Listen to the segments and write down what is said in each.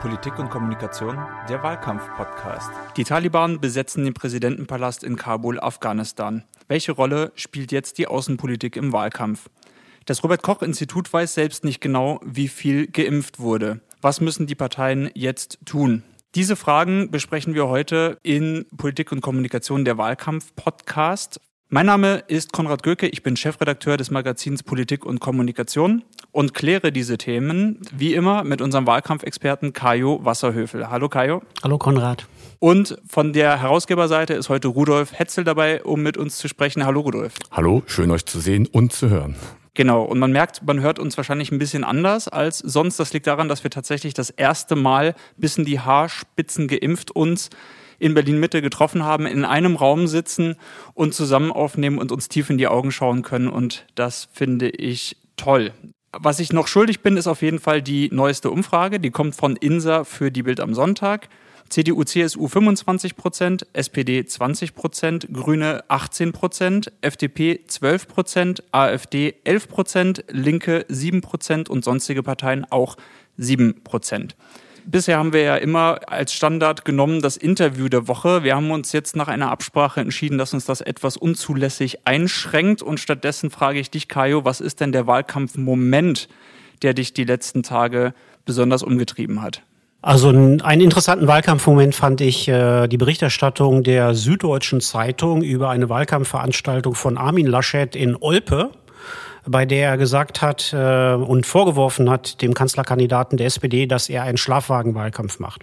Politik und Kommunikation, der Wahlkampf-Podcast. Die Taliban besetzen den Präsidentenpalast in Kabul, Afghanistan. Welche Rolle spielt jetzt die Außenpolitik im Wahlkampf? Das Robert Koch Institut weiß selbst nicht genau, wie viel geimpft wurde. Was müssen die Parteien jetzt tun? Diese Fragen besprechen wir heute in Politik und Kommunikation der Wahlkampf-Podcast. Mein Name ist Konrad Göke, ich bin Chefredakteur des Magazins Politik und Kommunikation und kläre diese Themen wie immer mit unserem Wahlkampfexperten Kajo Wasserhöfel. Hallo Kajo. Hallo Konrad. Und von der Herausgeberseite ist heute Rudolf Hetzel dabei, um mit uns zu sprechen. Hallo Rudolf. Hallo, schön euch zu sehen und zu hören. Genau, und man merkt, man hört uns wahrscheinlich ein bisschen anders als sonst. Das liegt daran, dass wir tatsächlich das erste Mal bis in die Haarspitzen geimpft uns in Berlin-Mitte getroffen haben, in einem Raum sitzen und zusammen aufnehmen und uns tief in die Augen schauen können. Und das finde ich toll. Was ich noch schuldig bin, ist auf jeden Fall die neueste Umfrage. Die kommt von INSA für die Bild am Sonntag. CDU, CSU 25 Prozent, SPD 20 Prozent, Grüne 18 Prozent, FDP 12 Prozent, AfD 11 Prozent, Linke 7 Prozent und sonstige Parteien auch 7 Prozent. Bisher haben wir ja immer als Standard genommen das Interview der Woche. Wir haben uns jetzt nach einer Absprache entschieden, dass uns das etwas unzulässig einschränkt. Und stattdessen frage ich dich, Kajo, was ist denn der Wahlkampfmoment, der dich die letzten Tage besonders umgetrieben hat? Also einen interessanten Wahlkampfmoment fand ich äh, die Berichterstattung der Süddeutschen Zeitung über eine Wahlkampfveranstaltung von Armin Laschet in Olpe bei der er gesagt hat äh, und vorgeworfen hat dem Kanzlerkandidaten der SPD, dass er einen Schlafwagenwahlkampf macht.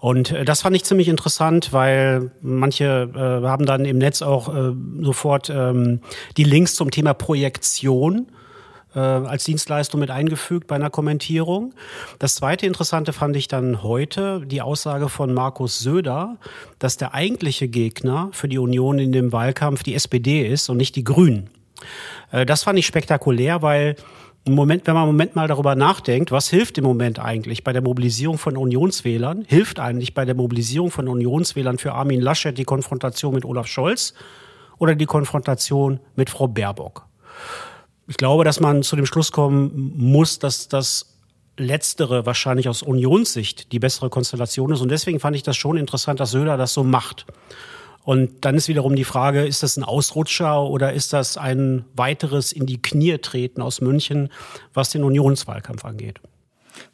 Und äh, das fand ich ziemlich interessant, weil manche äh, haben dann im Netz auch äh, sofort ähm, die Links zum Thema Projektion äh, als Dienstleistung mit eingefügt bei einer Kommentierung. Das zweite Interessante fand ich dann heute die Aussage von Markus Söder, dass der eigentliche Gegner für die Union in dem Wahlkampf die SPD ist und nicht die Grünen. Äh, das fand ich spektakulär, weil im Moment, wenn man im Moment mal darüber nachdenkt, was hilft im Moment eigentlich bei der Mobilisierung von Unionswählern? Hilft eigentlich bei der Mobilisierung von Unionswählern für Armin Laschet die Konfrontation mit Olaf Scholz oder die Konfrontation mit Frau Baerbock? Ich glaube, dass man zu dem Schluss kommen muss, dass das Letztere wahrscheinlich aus Unionssicht die bessere Konstellation ist. Und deswegen fand ich das schon interessant, dass Söder das so macht. Und dann ist wiederum die Frage, ist das ein Ausrutscher oder ist das ein weiteres in die Knie treten aus München, was den Unionswahlkampf angeht?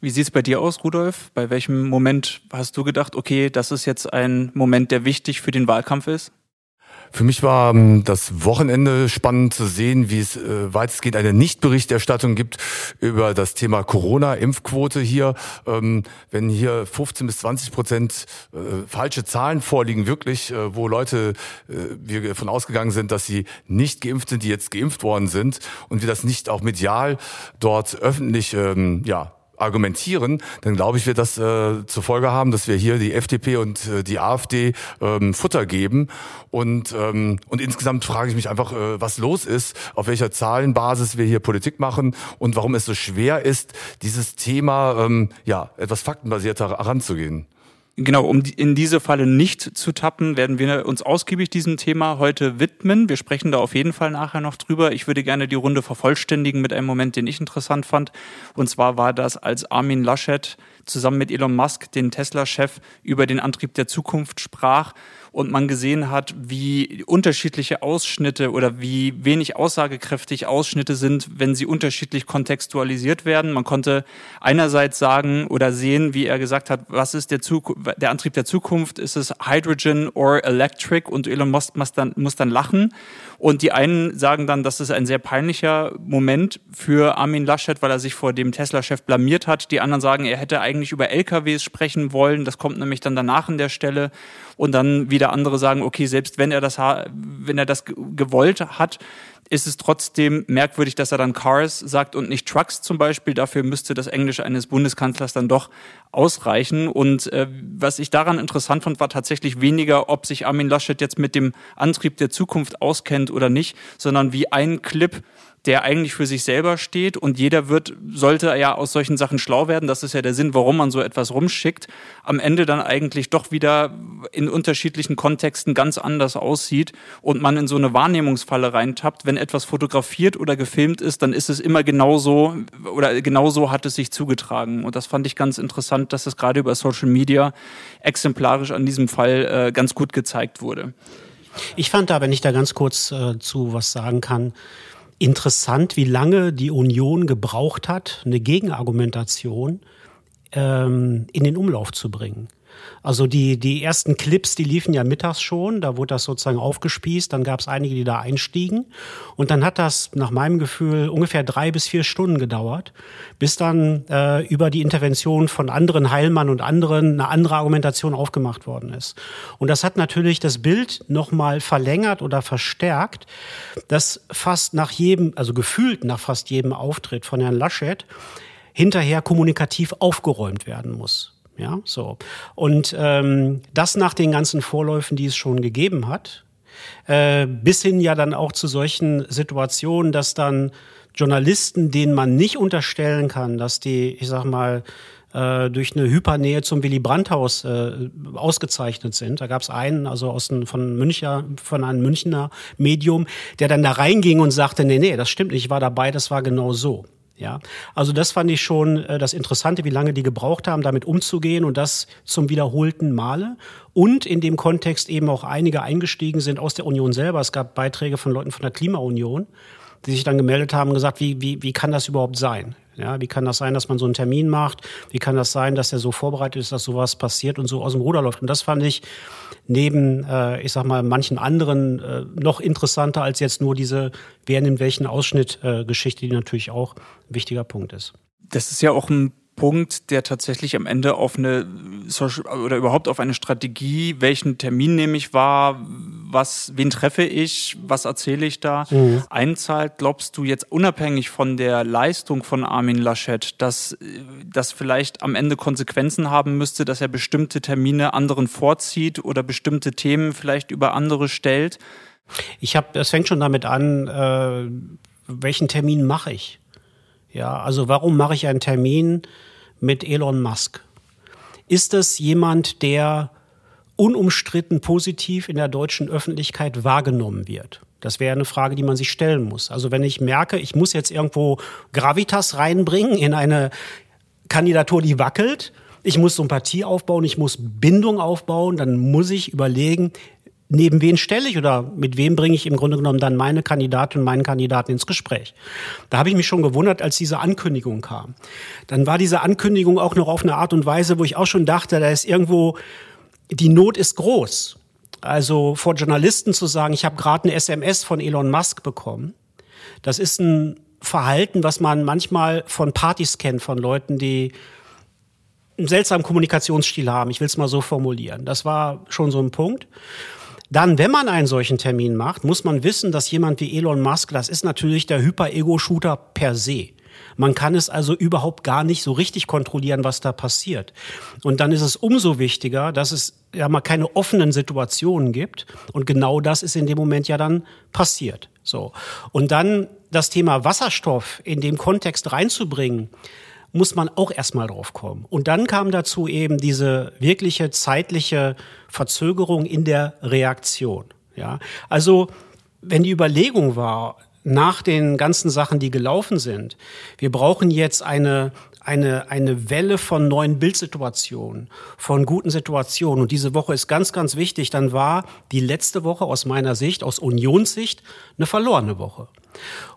Wie sieht es bei dir aus, Rudolf? Bei welchem Moment hast du gedacht, okay, das ist jetzt ein Moment, der wichtig für den Wahlkampf ist? Für mich war ähm, das Wochenende spannend zu sehen, wie es äh, weitestgehend eine Nichtberichterstattung gibt über das Thema Corona-Impfquote hier. Ähm, wenn hier 15 bis 20 Prozent äh, falsche Zahlen vorliegen, wirklich, äh, wo Leute, wir davon ausgegangen sind, dass sie nicht geimpft sind, die jetzt geimpft worden sind und wir das nicht auch medial dort öffentlich ähm, ja, argumentieren, dann glaube ich, wird das äh, zur Folge haben, dass wir hier die FDP und äh, die AfD ähm, Futter geben. Und, ähm, und insgesamt frage ich mich einfach, äh, was los ist, auf welcher Zahlenbasis wir hier Politik machen und warum es so schwer ist, dieses Thema ähm, ja etwas faktenbasierter heranzugehen. Genau, um in diese Falle nicht zu tappen, werden wir uns ausgiebig diesem Thema heute widmen. Wir sprechen da auf jeden Fall nachher noch drüber. Ich würde gerne die Runde vervollständigen mit einem Moment, den ich interessant fand. Und zwar war das, als Armin Laschet zusammen mit Elon Musk, den Tesla-Chef, über den Antrieb der Zukunft sprach und man gesehen hat, wie unterschiedliche Ausschnitte oder wie wenig aussagekräftig Ausschnitte sind, wenn sie unterschiedlich kontextualisiert werden. Man konnte einerseits sagen oder sehen, wie er gesagt hat, was ist der, Zuk der Antrieb der Zukunft? Ist es Hydrogen or Electric? Und Elon Musk muss dann, muss dann lachen. Und die einen sagen dann, das ist ein sehr peinlicher Moment für Armin Laschet, weil er sich vor dem Tesla-Chef blamiert hat. Die anderen sagen, er hätte eigentlich über LKWs sprechen wollen. Das kommt nämlich dann danach an der Stelle. Und dann wieder andere sagen, okay, selbst wenn er das, wenn er das gewollt hat, ist es trotzdem merkwürdig, dass er dann Cars sagt und nicht Trucks zum Beispiel. Dafür müsste das Englisch eines Bundeskanzlers dann doch ausreichen. Und äh, was ich daran interessant fand, war tatsächlich weniger, ob sich Armin Laschet jetzt mit dem Antrieb der Zukunft auskennt oder nicht, sondern wie ein Clip der eigentlich für sich selber steht und jeder wird, sollte ja aus solchen Sachen schlau werden. Das ist ja der Sinn, warum man so etwas rumschickt. Am Ende dann eigentlich doch wieder in unterschiedlichen Kontexten ganz anders aussieht und man in so eine Wahrnehmungsfalle reintappt. Wenn etwas fotografiert oder gefilmt ist, dann ist es immer genauso oder genauso hat es sich zugetragen. Und das fand ich ganz interessant, dass es gerade über Social Media exemplarisch an diesem Fall äh, ganz gut gezeigt wurde. Ich fand da, wenn ich da ganz kurz äh, zu was sagen kann, interessant, wie lange die Union gebraucht hat, eine Gegenargumentation ähm, in den Umlauf zu bringen. Also die, die ersten Clips, die liefen ja mittags schon, da wurde das sozusagen aufgespießt, dann gab es einige, die da einstiegen und dann hat das nach meinem Gefühl ungefähr drei bis vier Stunden gedauert, bis dann äh, über die Intervention von anderen Heilmann und anderen eine andere Argumentation aufgemacht worden ist. Und das hat natürlich das Bild nochmal verlängert oder verstärkt, dass fast nach jedem, also gefühlt nach fast jedem Auftritt von Herrn Laschet, hinterher kommunikativ aufgeräumt werden muss. Ja, so. Und ähm, das nach den ganzen Vorläufen, die es schon gegeben hat, äh, bis hin ja dann auch zu solchen Situationen, dass dann Journalisten, denen man nicht unterstellen kann, dass die, ich sag mal, äh, durch eine Hypernähe zum Willy Brandt-Haus äh, ausgezeichnet sind. Da gab es einen, also aus ein, von Müncher, von einem Münchner Medium, der dann da reinging und sagte, nee, nee, das stimmt nicht, ich war dabei, das war genau so. Ja, also das fand ich schon äh, das Interessante, wie lange die gebraucht haben, damit umzugehen und das zum wiederholten Male. Und in dem Kontext eben auch einige eingestiegen sind aus der Union selber. Es gab Beiträge von Leuten von der Klimaunion, die sich dann gemeldet haben und gesagt, wie, wie, wie kann das überhaupt sein? Ja, wie kann das sein, dass man so einen Termin macht? Wie kann das sein, dass er so vorbereitet ist, dass sowas passiert und so aus dem Ruder läuft? Und das fand ich neben, äh, ich sag mal, manchen anderen äh, noch interessanter als jetzt nur diese, wer nimmt welchen Ausschnitt äh, Geschichte, die natürlich auch ein wichtiger Punkt ist. Das ist ja auch ein Punkt, der tatsächlich am Ende auf eine oder überhaupt auf eine Strategie, welchen Termin nehme ich wahr, was, wen treffe ich, was erzähle ich da, mhm. einzahlt. Glaubst du jetzt unabhängig von der Leistung von Armin Laschet, dass das vielleicht am Ende Konsequenzen haben müsste, dass er bestimmte Termine anderen vorzieht oder bestimmte Themen vielleicht über andere stellt? Ich habe, es fängt schon damit an, äh, welchen Termin mache ich? Ja, also warum mache ich einen Termin mit Elon Musk? Ist es jemand, der unumstritten positiv in der deutschen Öffentlichkeit wahrgenommen wird? Das wäre eine Frage, die man sich stellen muss. Also wenn ich merke, ich muss jetzt irgendwo Gravitas reinbringen in eine Kandidatur, die wackelt, ich muss Sympathie aufbauen, ich muss Bindung aufbauen, dann muss ich überlegen, neben wen stelle ich oder mit wem bringe ich im Grunde genommen dann meine Kandidatin und meinen Kandidaten ins Gespräch. Da habe ich mich schon gewundert, als diese Ankündigung kam. Dann war diese Ankündigung auch noch auf eine Art und Weise, wo ich auch schon dachte, da ist irgendwo, die Not ist groß. Also vor Journalisten zu sagen, ich habe gerade eine SMS von Elon Musk bekommen, das ist ein Verhalten, was man manchmal von Partys kennt, von Leuten, die einen seltsamen Kommunikationsstil haben. Ich will es mal so formulieren. Das war schon so ein Punkt. Dann, wenn man einen solchen Termin macht, muss man wissen, dass jemand wie Elon Musk, das ist natürlich der Hyper-Ego-Shooter per se. Man kann es also überhaupt gar nicht so richtig kontrollieren, was da passiert. Und dann ist es umso wichtiger, dass es ja mal keine offenen Situationen gibt. Und genau das ist in dem Moment ja dann passiert. So. Und dann das Thema Wasserstoff in dem Kontext reinzubringen, muss man auch erstmal drauf kommen. Und dann kam dazu eben diese wirkliche zeitliche Verzögerung in der Reaktion. Ja, also wenn die Überlegung war, nach den ganzen Sachen, die gelaufen sind, wir brauchen jetzt eine eine, eine Welle von neuen Bildsituationen, von guten Situationen. Und diese Woche ist ganz, ganz wichtig. Dann war die letzte Woche aus meiner Sicht, aus Unionssicht, eine verlorene Woche.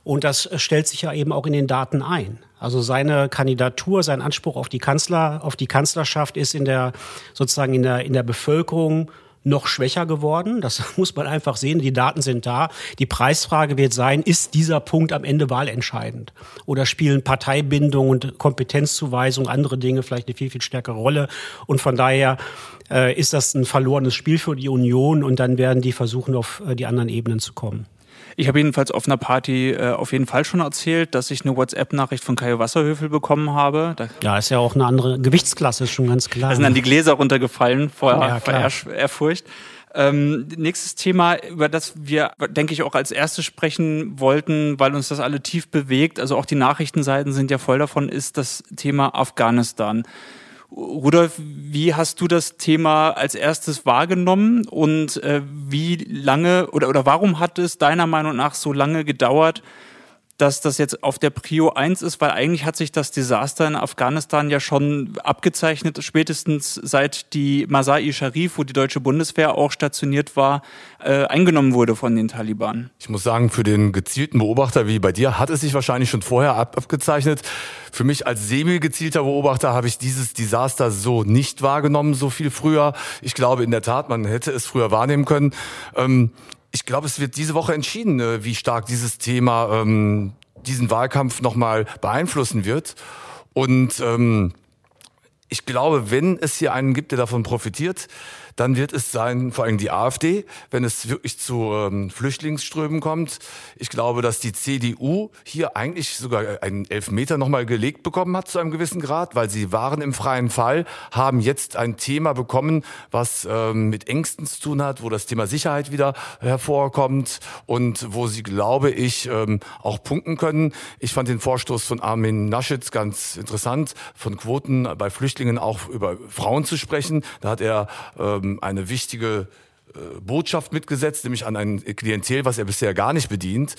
Und das stellt sich ja eben auch in den Daten ein. Also seine Kandidatur, sein Anspruch auf die Kanzler, auf die Kanzlerschaft ist in der, sozusagen in der, in der Bevölkerung noch schwächer geworden. Das muss man einfach sehen. Die Daten sind da. Die Preisfrage wird sein, ist dieser Punkt am Ende wahlentscheidend? Oder spielen Parteibindung und Kompetenzzuweisung, andere Dinge vielleicht eine viel, viel stärkere Rolle? Und von daher äh, ist das ein verlorenes Spiel für die Union und dann werden die versuchen, auf äh, die anderen Ebenen zu kommen. Ich habe jedenfalls auf einer Party äh, auf jeden Fall schon erzählt, dass ich eine WhatsApp-Nachricht von Kai Wasserhöfel bekommen habe. Da ja, ist ja auch eine andere Gewichtsklasse, ist schon ganz klar. Da sind dann die Gläser runtergefallen vor, ja, vor Ehrfurcht. Ähm, nächstes Thema, über das wir, denke ich, auch als erstes sprechen wollten, weil uns das alle tief bewegt, also auch die Nachrichtenseiten sind ja voll davon, ist das Thema Afghanistan. Rudolf, wie hast du das Thema als erstes wahrgenommen und äh, wie lange oder, oder warum hat es deiner Meinung nach so lange gedauert, dass das jetzt auf der Prio 1 ist, weil eigentlich hat sich das Desaster in Afghanistan ja schon abgezeichnet, spätestens seit die Masai Sharif, wo die deutsche Bundeswehr auch stationiert war, äh, eingenommen wurde von den Taliban. Ich muss sagen, für den gezielten Beobachter wie bei dir hat es sich wahrscheinlich schon vorher ab abgezeichnet. Für mich als semi-gezielter Beobachter habe ich dieses Desaster so nicht wahrgenommen, so viel früher. Ich glaube in der Tat, man hätte es früher wahrnehmen können. Ähm, ich glaube, es wird diese Woche entschieden, äh, wie stark dieses Thema ähm, diesen Wahlkampf nochmal beeinflussen wird. Und ähm, ich glaube, wenn es hier einen gibt, der davon profitiert, dann wird es sein, vor allem die AfD, wenn es wirklich zu ähm, Flüchtlingsströmen kommt. Ich glaube, dass die CDU hier eigentlich sogar einen Elfmeter nochmal gelegt bekommen hat zu einem gewissen Grad, weil sie waren im freien Fall, haben jetzt ein Thema bekommen, was ähm, mit Ängsten zu tun hat, wo das Thema Sicherheit wieder hervorkommt und wo sie, glaube ich, ähm, auch punkten können. Ich fand den Vorstoß von Armin Naschitz ganz interessant, von Quoten bei Flüchtlingen auch über Frauen zu sprechen. Da hat er ähm, eine wichtige äh, Botschaft mitgesetzt, nämlich an ein Klientel, was er bisher gar nicht bedient.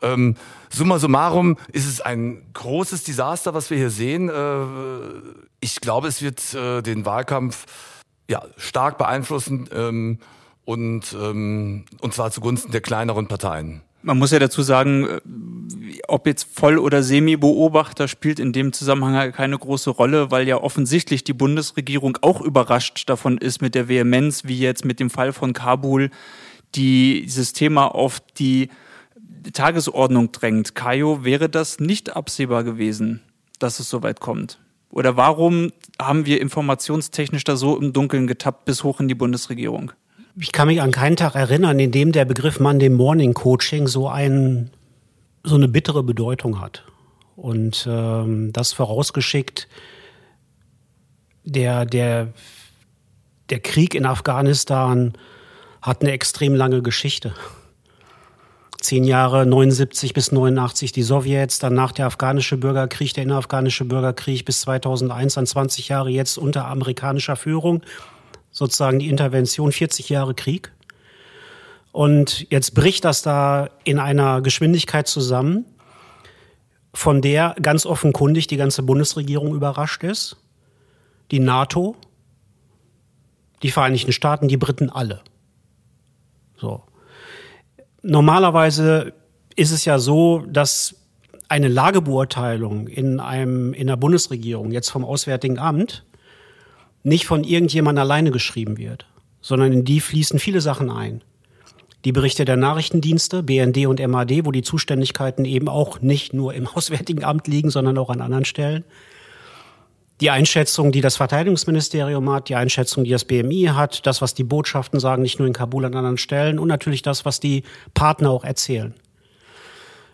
Ähm, summa summarum ist es ein großes Desaster, was wir hier sehen. Äh, ich glaube, es wird äh, den Wahlkampf ja, stark beeinflussen ähm, und, ähm, und zwar zugunsten der kleineren Parteien. Man muss ja dazu sagen, äh, ob jetzt Voll- oder Semi-Beobachter spielt in dem Zusammenhang keine große Rolle, weil ja offensichtlich die Bundesregierung auch überrascht davon ist mit der Vehemenz, wie jetzt mit dem Fall von Kabul, die dieses Thema auf die Tagesordnung drängt. Kajo, wäre das nicht absehbar gewesen, dass es so weit kommt? Oder warum haben wir informationstechnisch da so im Dunkeln getappt bis hoch in die Bundesregierung? Ich kann mich an keinen Tag erinnern, in dem der Begriff Monday Morning Coaching so ein, so eine bittere Bedeutung hat. Und ähm, das vorausgeschickt, der, der, der Krieg in Afghanistan hat eine extrem lange Geschichte. Zehn Jahre, 79 bis 89 die Sowjets, danach der afghanische Bürgerkrieg, der innerafghanische Bürgerkrieg bis 2001, dann 20 Jahre jetzt unter amerikanischer Führung sozusagen die Intervention 40 Jahre Krieg. Und jetzt bricht das da in einer Geschwindigkeit zusammen, von der ganz offenkundig die ganze Bundesregierung überrascht ist, die NATO, die Vereinigten Staaten, die Briten alle. So. Normalerweise ist es ja so, dass eine Lagebeurteilung in einem in der Bundesregierung jetzt vom Auswärtigen Amt nicht von irgendjemand alleine geschrieben wird, sondern in die fließen viele Sachen ein. Die Berichte der Nachrichtendienste, BND und MAD, wo die Zuständigkeiten eben auch nicht nur im Auswärtigen Amt liegen, sondern auch an anderen Stellen. Die Einschätzung, die das Verteidigungsministerium hat, die Einschätzung, die das BMI hat, das, was die Botschaften sagen, nicht nur in Kabul an anderen Stellen und natürlich das, was die Partner auch erzählen.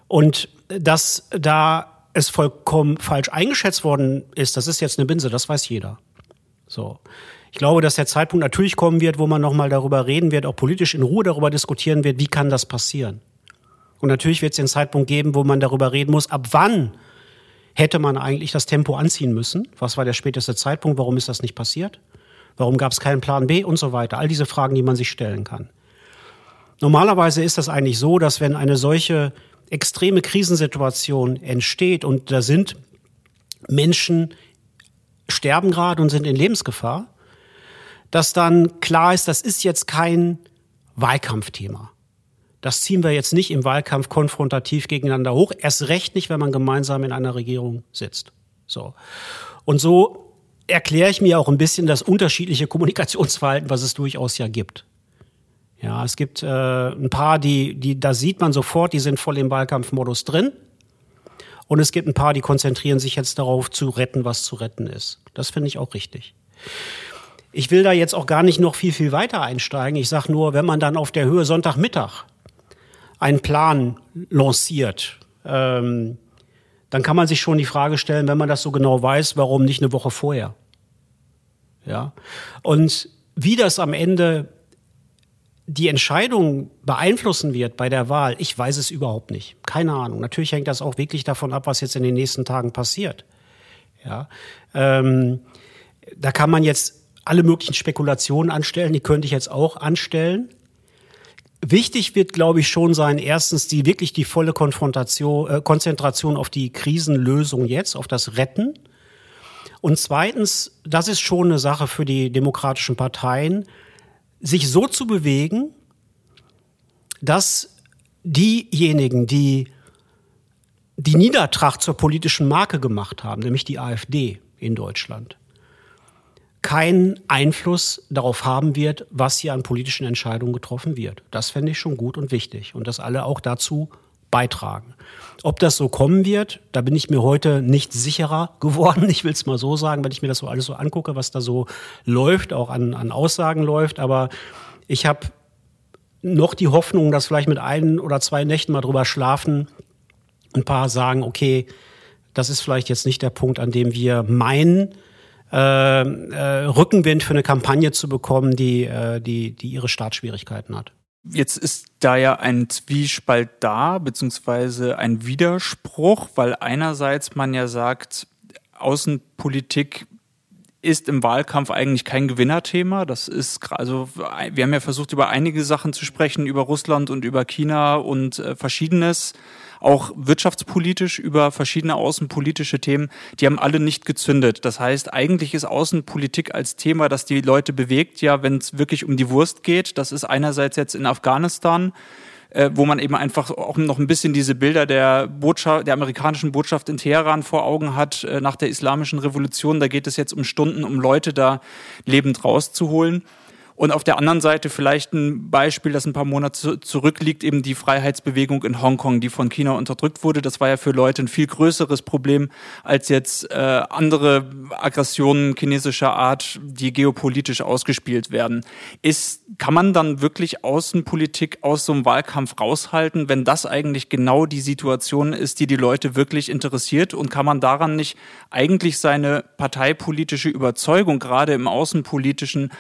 Und dass da es vollkommen falsch eingeschätzt worden ist, das ist jetzt eine Binse, das weiß jeder. So. Ich glaube, dass der Zeitpunkt natürlich kommen wird, wo man nochmal darüber reden wird, auch politisch in Ruhe darüber diskutieren wird, wie kann das passieren. Und natürlich wird es den Zeitpunkt geben, wo man darüber reden muss, ab wann hätte man eigentlich das Tempo anziehen müssen? Was war der späteste Zeitpunkt? Warum ist das nicht passiert? Warum gab es keinen Plan B und so weiter? All diese Fragen, die man sich stellen kann. Normalerweise ist das eigentlich so, dass wenn eine solche extreme Krisensituation entsteht und da sind Menschen sterben gerade und sind in Lebensgefahr, dass dann klar ist, das ist jetzt kein Wahlkampfthema. Das ziehen wir jetzt nicht im Wahlkampf konfrontativ gegeneinander hoch, erst recht nicht, wenn man gemeinsam in einer Regierung sitzt. So. Und so erkläre ich mir auch ein bisschen das unterschiedliche Kommunikationsverhalten, was es durchaus ja gibt. Ja, es gibt äh, ein paar, die, die, da sieht man sofort, die sind voll im Wahlkampfmodus drin. Und es gibt ein paar, die konzentrieren sich jetzt darauf zu retten, was zu retten ist. Das finde ich auch richtig. Ich will da jetzt auch gar nicht noch viel, viel weiter einsteigen. Ich sage nur, wenn man dann auf der Höhe Sonntagmittag einen Plan lanciert, ähm, dann kann man sich schon die Frage stellen, wenn man das so genau weiß, warum nicht eine Woche vorher? Ja. Und wie das am Ende die Entscheidung beeinflussen wird bei der Wahl, ich weiß es überhaupt nicht. Keine Ahnung. Natürlich hängt das auch wirklich davon ab, was jetzt in den nächsten Tagen passiert. Ja, ähm, da kann man jetzt alle möglichen Spekulationen anstellen, die könnte ich jetzt auch anstellen. Wichtig wird, glaube ich, schon sein, erstens die wirklich die volle Konfrontation, äh, Konzentration auf die Krisenlösung jetzt, auf das Retten. Und zweitens, das ist schon eine Sache für die demokratischen Parteien, sich so zu bewegen, dass diejenigen, die die Niedertracht zur politischen Marke gemacht haben, nämlich die AfD in Deutschland, keinen Einfluss darauf haben wird, was hier an politischen Entscheidungen getroffen wird. Das fände ich schon gut und wichtig und dass alle auch dazu beitragen. Ob das so kommen wird, da bin ich mir heute nicht sicherer geworden. Ich will es mal so sagen, wenn ich mir das so alles so angucke, was da so läuft, auch an, an Aussagen läuft. Aber ich habe noch die Hoffnung, dass vielleicht mit ein oder zwei Nächten mal drüber schlafen, ein paar sagen, okay, das ist vielleicht jetzt nicht der Punkt, an dem wir meinen, äh, äh, Rückenwind für eine Kampagne zu bekommen, die, äh, die, die ihre Startschwierigkeiten hat. Jetzt ist da ja ein Zwiespalt da, beziehungsweise ein Widerspruch, weil einerseits man ja sagt, Außenpolitik ist im Wahlkampf eigentlich kein Gewinnerthema. Das ist also wir haben ja versucht über einige Sachen zu sprechen über Russland und über China und äh, verschiedenes auch wirtschaftspolitisch über verschiedene außenpolitische Themen, die haben alle nicht gezündet. Das heißt, eigentlich ist Außenpolitik als Thema, das die Leute bewegt, ja, wenn es wirklich um die Wurst geht. Das ist einerseits jetzt in Afghanistan, äh, wo man eben einfach auch noch ein bisschen diese Bilder der Botschaft, der amerikanischen Botschaft in Teheran vor Augen hat äh, nach der islamischen Revolution. Da geht es jetzt um Stunden, um Leute da lebend rauszuholen. Und auf der anderen Seite vielleicht ein Beispiel, das ein paar Monate zurückliegt, eben die Freiheitsbewegung in Hongkong, die von China unterdrückt wurde. Das war ja für Leute ein viel größeres Problem als jetzt äh, andere Aggressionen chinesischer Art, die geopolitisch ausgespielt werden. Ist, kann man dann wirklich Außenpolitik aus so einem Wahlkampf raushalten, wenn das eigentlich genau die Situation ist, die die Leute wirklich interessiert? Und kann man daran nicht eigentlich seine parteipolitische Überzeugung, gerade im Außenpolitischen,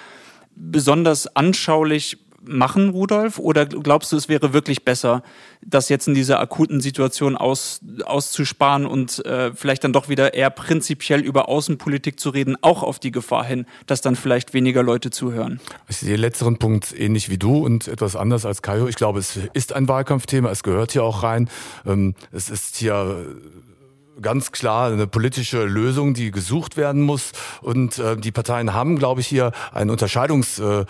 besonders anschaulich machen, Rudolf? Oder glaubst du, es wäre wirklich besser, das jetzt in dieser akuten Situation aus, auszusparen und äh, vielleicht dann doch wieder eher prinzipiell über Außenpolitik zu reden, auch auf die Gefahr hin, dass dann vielleicht weniger Leute zuhören? Ich sehe den letzteren Punkt ähnlich wie du und etwas anders als Kajo. Ich glaube, es ist ein Wahlkampfthema, es gehört hier auch rein. Ähm, es ist hier ganz klar eine politische Lösung, die gesucht werden muss. Und äh, die Parteien haben, glaube ich, hier ein Unterscheidungslevel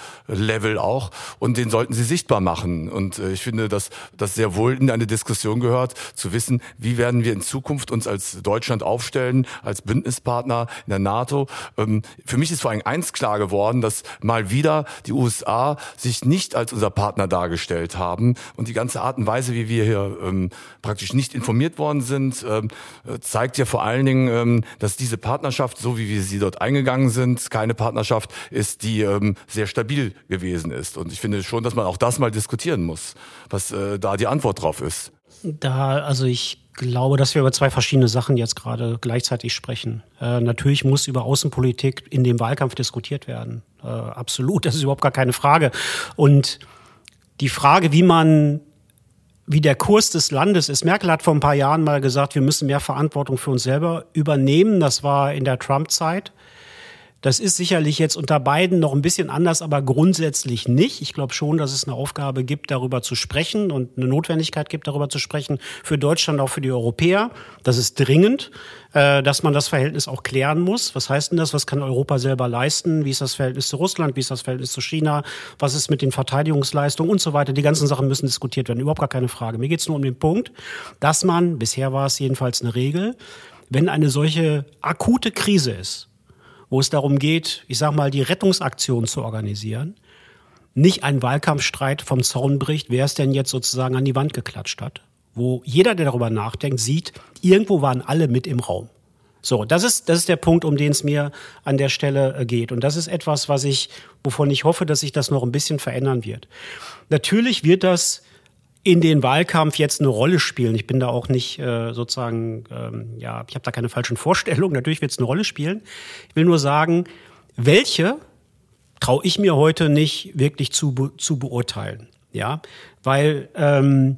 äh, auch und den sollten sie sichtbar machen. Und äh, ich finde, dass das sehr wohl in eine Diskussion gehört, zu wissen, wie werden wir in Zukunft uns als Deutschland aufstellen, als Bündnispartner in der NATO. Ähm, für mich ist vor allem eins klar geworden, dass mal wieder die USA sich nicht als unser Partner dargestellt haben und die ganze Art und Weise, wie wir hier ähm, praktisch nicht informiert worden sind, ähm, zeigt ja vor allen Dingen, ähm, dass diese Partnerschaft, so wie wir sie dort eingegangen sind, keine Partnerschaft ist, die ähm, sehr stabil gewesen ist. Und ich finde schon, dass man auch das mal diskutieren muss, was äh, da die Antwort drauf ist. Da, also ich glaube, dass wir über zwei verschiedene Sachen jetzt gerade gleichzeitig sprechen. Äh, natürlich muss über Außenpolitik in dem Wahlkampf diskutiert werden. Äh, absolut, das ist überhaupt gar keine Frage. Und die Frage, wie man wie der Kurs des Landes ist. Merkel hat vor ein paar Jahren mal gesagt, wir müssen mehr Verantwortung für uns selber übernehmen. Das war in der Trump-Zeit. Das ist sicherlich jetzt unter beiden noch ein bisschen anders, aber grundsätzlich nicht. Ich glaube schon, dass es eine Aufgabe gibt, darüber zu sprechen und eine Notwendigkeit gibt, darüber zu sprechen, für Deutschland, auch für die Europäer. Das ist dringend, äh, dass man das Verhältnis auch klären muss. Was heißt denn das? Was kann Europa selber leisten? Wie ist das Verhältnis zu Russland? Wie ist das Verhältnis zu China? Was ist mit den Verteidigungsleistungen und so weiter? Die ganzen Sachen müssen diskutiert werden. Überhaupt gar keine Frage. Mir geht es nur um den Punkt, dass man, bisher war es jedenfalls eine Regel, wenn eine solche akute Krise ist, wo es darum geht, ich sag mal, die Rettungsaktion zu organisieren, nicht ein Wahlkampfstreit vom Zaun bricht, wer es denn jetzt sozusagen an die Wand geklatscht hat. Wo jeder, der darüber nachdenkt, sieht, irgendwo waren alle mit im Raum. So, das ist, das ist der Punkt, um den es mir an der Stelle äh, geht. Und das ist etwas, was ich, wovon ich hoffe, dass sich das noch ein bisschen verändern wird. Natürlich wird das in den Wahlkampf jetzt eine Rolle spielen. Ich bin da auch nicht äh, sozusagen, ähm, ja, ich habe da keine falschen Vorstellungen. Natürlich wird es eine Rolle spielen. Ich will nur sagen, welche traue ich mir heute nicht wirklich zu, zu beurteilen. Ja, weil ähm,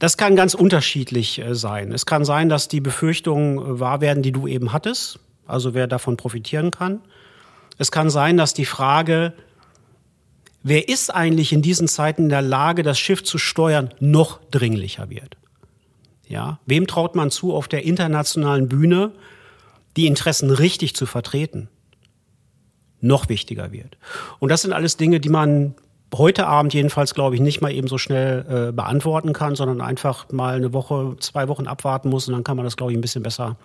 das kann ganz unterschiedlich äh, sein. Es kann sein, dass die Befürchtungen äh, wahr werden, die du eben hattest, also wer davon profitieren kann. Es kann sein, dass die Frage, wer ist eigentlich in diesen Zeiten in der Lage, das Schiff zu steuern, noch dringlicher wird. Ja, wem traut man zu, auf der internationalen Bühne die Interessen richtig zu vertreten? Noch wichtiger wird. Und das sind alles Dinge, die man heute Abend jedenfalls, glaube ich, nicht mal eben so schnell äh, beantworten kann, sondern einfach mal eine Woche, zwei Wochen abwarten muss und dann kann man das, glaube ich, ein bisschen besser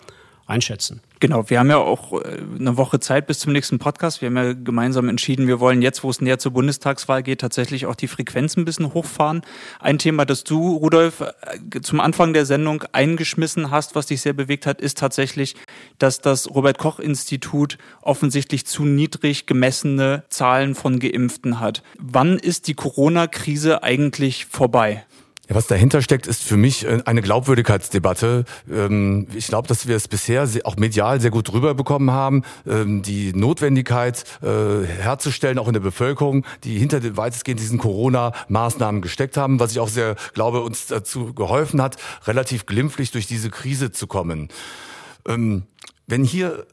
einschätzen. Genau, wir haben ja auch äh, eine Woche Zeit bis zum nächsten Podcast. Wir haben ja gemeinsam entschieden, wir wollen jetzt, wo es näher zur Bundestagswahl geht, tatsächlich auch die Frequenz ein bisschen hochfahren. Ein Thema, das du, Rudolf, äh, zum Anfang der Sendung eingeschmissen hast, was dich sehr bewegt hat, ist tatsächlich, dass das Robert Koch Institut offensichtlich zu niedrig gemessene Zahlen von Geimpften hat. Wann ist die Corona-Krise eigentlich vorbei? Ja, was dahinter steckt, ist für mich äh, eine Glaubwürdigkeitsdebatte. Ähm, ich glaube, dass wir es bisher auch medial sehr gut rüberbekommen haben, ähm, die Notwendigkeit äh, herzustellen, auch in der Bevölkerung, die hinter weitestgehend diesen Corona-Maßnahmen gesteckt haben, was ich auch sehr glaube, uns dazu geholfen hat, relativ glimpflich durch diese Krise zu kommen. Ähm, wenn hier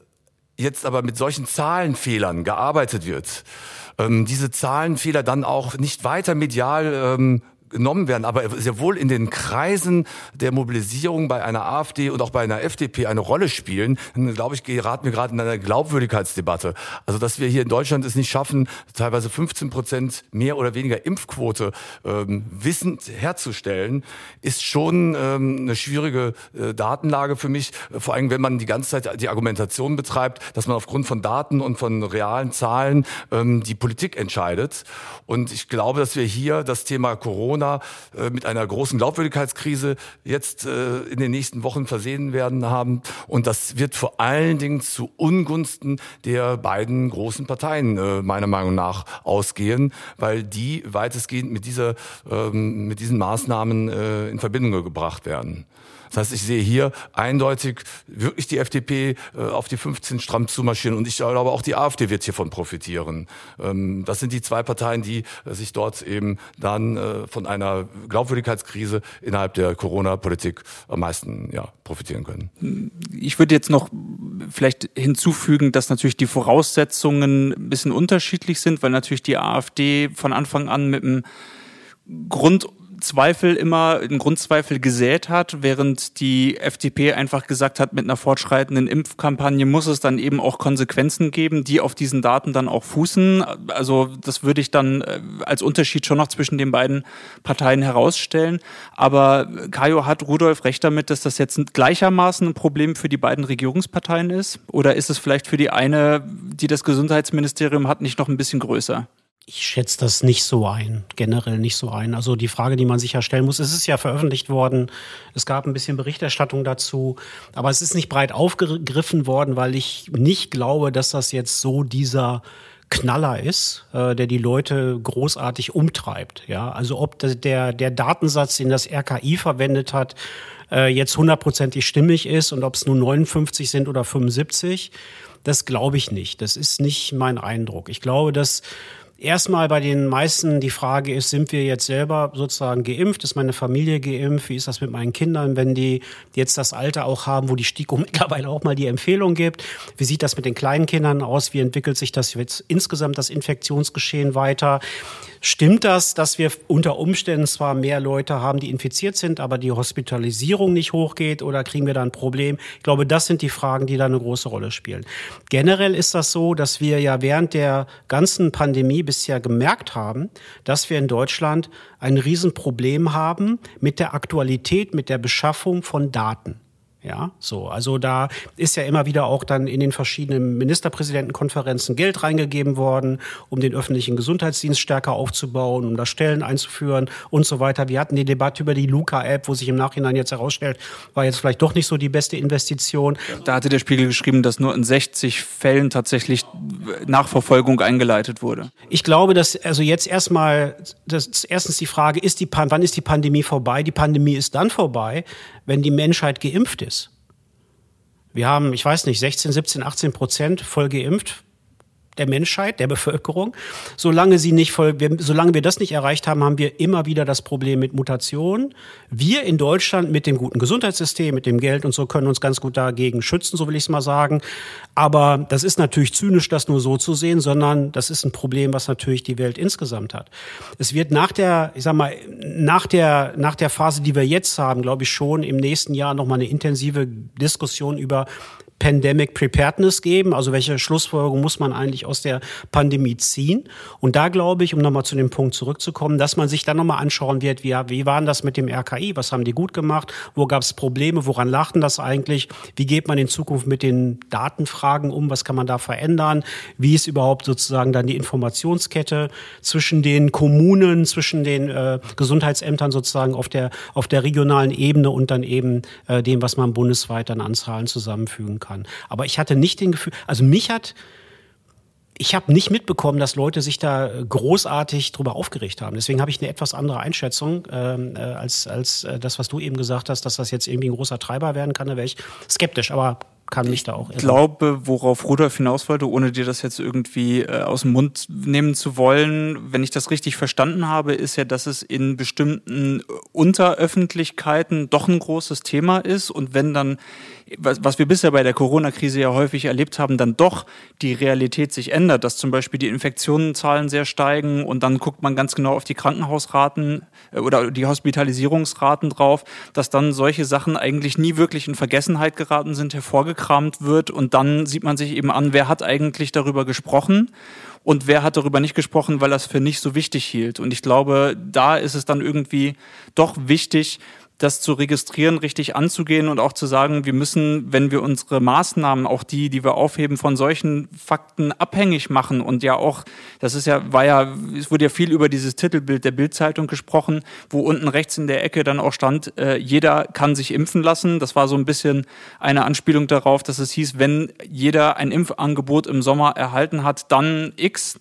jetzt aber mit solchen Zahlenfehlern gearbeitet wird, diese Zahlenfehler dann auch nicht weiter medial genommen werden, aber sehr wohl in den Kreisen der Mobilisierung bei einer AfD und auch bei einer FDP eine Rolle spielen, dann glaube ich, geraten wir gerade in einer Glaubwürdigkeitsdebatte. Also dass wir hier in Deutschland es nicht schaffen, teilweise 15 Prozent mehr oder weniger Impfquote ähm, wissend herzustellen, ist schon ähm, eine schwierige äh, Datenlage für mich. Vor allem, wenn man die ganze Zeit die Argumentation betreibt, dass man aufgrund von Daten und von realen Zahlen ähm, die Politik entscheidet. Und ich glaube, dass wir hier das Thema Corona Corona äh, mit einer großen Glaubwürdigkeitskrise jetzt äh, in den nächsten Wochen versehen werden haben. Und das wird vor allen Dingen zu Ungunsten der beiden großen Parteien äh, meiner Meinung nach ausgehen, weil die weitestgehend mit dieser ähm, mit diesen Maßnahmen in Verbindung gebracht werden. Das heißt, ich sehe hier eindeutig wirklich die FDP äh, auf die 15 stramm zumarschieren und ich glaube auch die AfD wird hiervon profitieren. Ähm, das sind die zwei Parteien, die äh, sich dort eben dann äh, von einer Glaubwürdigkeitskrise innerhalb der Corona-Politik am meisten ja, profitieren können. Ich würde jetzt noch vielleicht hinzufügen, dass natürlich die Voraussetzungen ein bisschen unterschiedlich sind, weil natürlich die AfD von Anfang an mit einem Grund Zweifel immer, einen Grundzweifel gesät hat, während die FDP einfach gesagt hat, mit einer fortschreitenden Impfkampagne muss es dann eben auch Konsequenzen geben, die auf diesen Daten dann auch fußen. Also das würde ich dann äh, als Unterschied schon noch zwischen den beiden Parteien herausstellen. Aber Kajo hat Rudolf recht damit, dass das jetzt gleichermaßen ein Problem für die beiden Regierungsparteien ist? Oder ist es vielleicht für die eine, die das Gesundheitsministerium hat, nicht noch ein bisschen größer? Ich schätze das nicht so ein, generell nicht so ein. Also die Frage, die man sich ja stellen muss, es ist ja veröffentlicht worden, es gab ein bisschen Berichterstattung dazu, aber es ist nicht breit aufgegriffen worden, weil ich nicht glaube, dass das jetzt so dieser Knaller ist, äh, der die Leute großartig umtreibt. Ja, also ob der, der Datensatz, den das RKI verwendet hat, äh, jetzt hundertprozentig stimmig ist und ob es nur 59 sind oder 75, das glaube ich nicht. Das ist nicht mein Eindruck. Ich glaube, dass erstmal bei den meisten die Frage ist, sind wir jetzt selber sozusagen geimpft? Ist meine Familie geimpft? Wie ist das mit meinen Kindern, wenn die jetzt das Alter auch haben, wo die STIKO mittlerweile auch mal die Empfehlung gibt? Wie sieht das mit den kleinen Kindern aus? Wie entwickelt sich das jetzt insgesamt das Infektionsgeschehen weiter? Stimmt das, dass wir unter Umständen zwar mehr Leute haben, die infiziert sind, aber die Hospitalisierung nicht hochgeht oder kriegen wir da ein Problem? Ich glaube, das sind die Fragen, die da eine große Rolle spielen. Generell ist das so, dass wir ja während der ganzen Pandemie bisher gemerkt haben, dass wir in Deutschland ein Riesenproblem haben mit der Aktualität, mit der Beschaffung von Daten. Ja, so. Also da ist ja immer wieder auch dann in den verschiedenen Ministerpräsidentenkonferenzen Geld reingegeben worden, um den öffentlichen Gesundheitsdienst stärker aufzubauen, um da Stellen einzuführen und so weiter. Wir hatten die Debatte über die Luca-App, wo sich im Nachhinein jetzt herausstellt, war jetzt vielleicht doch nicht so die beste Investition. Da hatte der Spiegel geschrieben, dass nur in 60 Fällen tatsächlich Nachverfolgung eingeleitet wurde. Ich glaube, dass also jetzt erstmal, das erstens die Frage, ist die, wann ist die Pandemie vorbei? Die Pandemie ist dann vorbei, wenn die Menschheit geimpft ist. Wir haben, ich weiß nicht, 16, 17, 18 Prozent voll geimpft der Menschheit, der Bevölkerung. Solange sie nicht voll, wir, solange wir das nicht erreicht haben, haben wir immer wieder das Problem mit Mutationen. Wir in Deutschland mit dem guten Gesundheitssystem, mit dem Geld und so können uns ganz gut dagegen schützen, so will ich es mal sagen. Aber das ist natürlich zynisch, das nur so zu sehen, sondern das ist ein Problem, was natürlich die Welt insgesamt hat. Es wird nach der, ich sag mal, nach der, nach der Phase, die wir jetzt haben, glaube ich schon im nächsten Jahr nochmal eine intensive Diskussion über Pandemic Preparedness geben? Also welche Schlussfolgerung muss man eigentlich aus der Pandemie ziehen? Und da glaube ich, um nochmal zu dem Punkt zurückzukommen, dass man sich dann nochmal anschauen wird, wie, wie waren das mit dem RKI? Was haben die gut gemacht? Wo gab es Probleme? Woran lachten das eigentlich? Wie geht man in Zukunft mit den Datenfragen um? Was kann man da verändern? Wie ist überhaupt sozusagen dann die Informationskette zwischen den Kommunen, zwischen den äh, Gesundheitsämtern sozusagen auf der, auf der regionalen Ebene und dann eben äh, dem, was man bundesweit an Anzahlen zusammenfügen kann? Kann. Aber ich hatte nicht den Gefühl, also mich hat ich habe nicht mitbekommen, dass Leute sich da großartig drüber aufgeregt haben. Deswegen habe ich eine etwas andere Einschätzung ähm, äh, als, als äh, das, was du eben gesagt hast, dass das jetzt irgendwie ein großer Treiber werden kann. Da wäre ich skeptisch. Aber kann mich da auch irren. Ich glaube, worauf Rudolf hinaus wollte, ohne dir das jetzt irgendwie äh, aus dem Mund nehmen zu wollen, wenn ich das richtig verstanden habe, ist ja, dass es in bestimmten Unteröffentlichkeiten doch ein großes Thema ist und wenn dann was, was wir bisher bei der Corona-Krise ja häufig erlebt haben, dann doch die Realität sich ändert, dass zum Beispiel die Infektionenzahlen sehr steigen und dann guckt man ganz genau auf die Krankenhausraten äh, oder die Hospitalisierungsraten drauf, dass dann solche Sachen eigentlich nie wirklich in Vergessenheit geraten sind, hervorgekommen rausgekramt wird und dann sieht man sich eben an, wer hat eigentlich darüber gesprochen und wer hat darüber nicht gesprochen, weil er es für nicht so wichtig hielt. Und ich glaube, da ist es dann irgendwie doch wichtig, das zu registrieren, richtig anzugehen und auch zu sagen, wir müssen, wenn wir unsere Maßnahmen, auch die, die wir aufheben, von solchen Fakten abhängig machen und ja auch, das ist ja, war ja, es wurde ja viel über dieses Titelbild der Bildzeitung gesprochen, wo unten rechts in der Ecke dann auch stand, äh, jeder kann sich impfen lassen. Das war so ein bisschen eine Anspielung darauf, dass es hieß, wenn jeder ein Impfangebot im Sommer erhalten hat, dann X,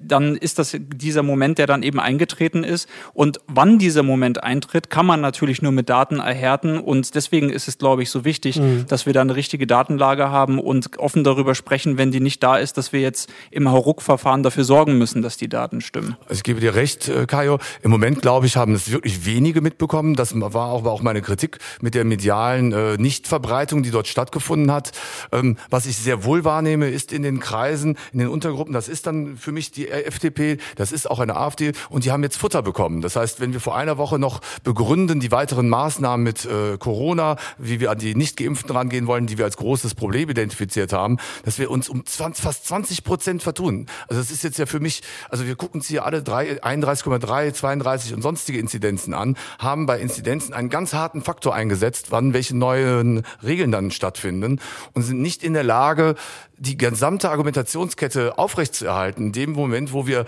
dann ist das dieser Moment, der dann eben eingetreten ist. Und wann dieser Moment eintritt, kann man natürlich nur mit mit Daten erhärten. Und deswegen ist es, glaube ich, so wichtig, mhm. dass wir da eine richtige Datenlage haben und offen darüber sprechen, wenn die nicht da ist, dass wir jetzt im Hauruck-Verfahren dafür sorgen müssen, dass die Daten stimmen. Also ich gebe dir recht, äh, Kajo. Im Moment, glaube ich, haben es wirklich wenige mitbekommen. Das war auch, war auch meine Kritik mit der medialen äh, Nichtverbreitung, die dort stattgefunden hat. Ähm, was ich sehr wohl wahrnehme, ist in den Kreisen, in den Untergruppen, das ist dann für mich die FDP, das ist auch eine AfD und die haben jetzt Futter bekommen. Das heißt, wenn wir vor einer Woche noch begründen, die weiteren Maßnahmen mit äh, Corona, wie wir an die Nicht-Geimpften rangehen wollen, die wir als großes Problem identifiziert haben, dass wir uns um 20, fast 20 Prozent vertun. Also das ist jetzt ja für mich, also wir gucken uns hier alle 31,3, 32 und sonstige Inzidenzen an, haben bei Inzidenzen einen ganz harten Faktor eingesetzt, wann welche neuen Regeln dann stattfinden und sind nicht in der Lage, die gesamte Argumentationskette aufrechtzuerhalten, in dem Moment, wo wir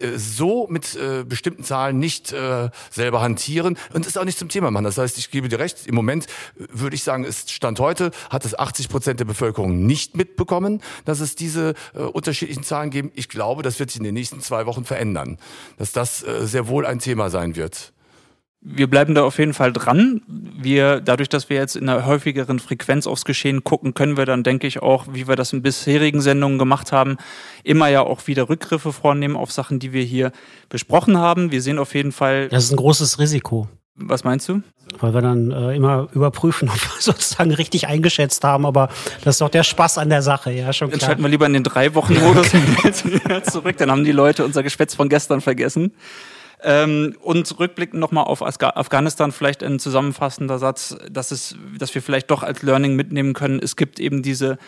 äh, so mit äh, bestimmten Zahlen nicht äh, selber hantieren und es auch nicht zum Thema machen. Das heißt, ich gebe dir recht, im Moment äh, würde ich sagen, ist Stand heute, hat es 80 Prozent der Bevölkerung nicht mitbekommen, dass es diese äh, unterschiedlichen Zahlen geben. Ich glaube, das wird sich in den nächsten zwei Wochen verändern, dass das äh, sehr wohl ein Thema sein wird wir bleiben da auf jeden Fall dran. Wir, dadurch, dass wir jetzt in einer häufigeren Frequenz aufs Geschehen gucken, können wir dann, denke ich, auch, wie wir das in bisherigen Sendungen gemacht haben, immer ja auch wieder Rückgriffe vornehmen auf Sachen, die wir hier besprochen haben. Wir sehen auf jeden Fall. Das ist ein großes Risiko. Was meinst du? Weil wir dann äh, immer überprüfen, ob wir sozusagen richtig eingeschätzt haben, aber das ist doch der Spaß an der Sache, ja, schon klar. Dann schalten wir lieber in den drei Wochen Modus zurück, dann haben die Leute unser Geschwätz von gestern vergessen. Ähm, und rückblickend nochmal auf Afghanistan vielleicht ein zusammenfassender Satz, dass, es, dass wir vielleicht doch als Learning mitnehmen können. Es gibt eben diese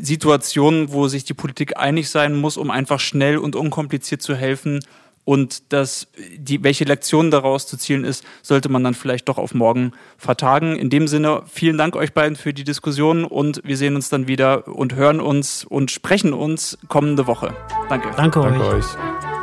Situationen, wo sich die Politik einig sein muss, um einfach schnell und unkompliziert zu helfen. Und dass die, welche Lektion daraus zu zielen ist, sollte man dann vielleicht doch auf morgen vertagen. In dem Sinne, vielen Dank euch beiden für die Diskussion und wir sehen uns dann wieder und hören uns und sprechen uns kommende Woche. Danke. Danke, Danke euch. euch.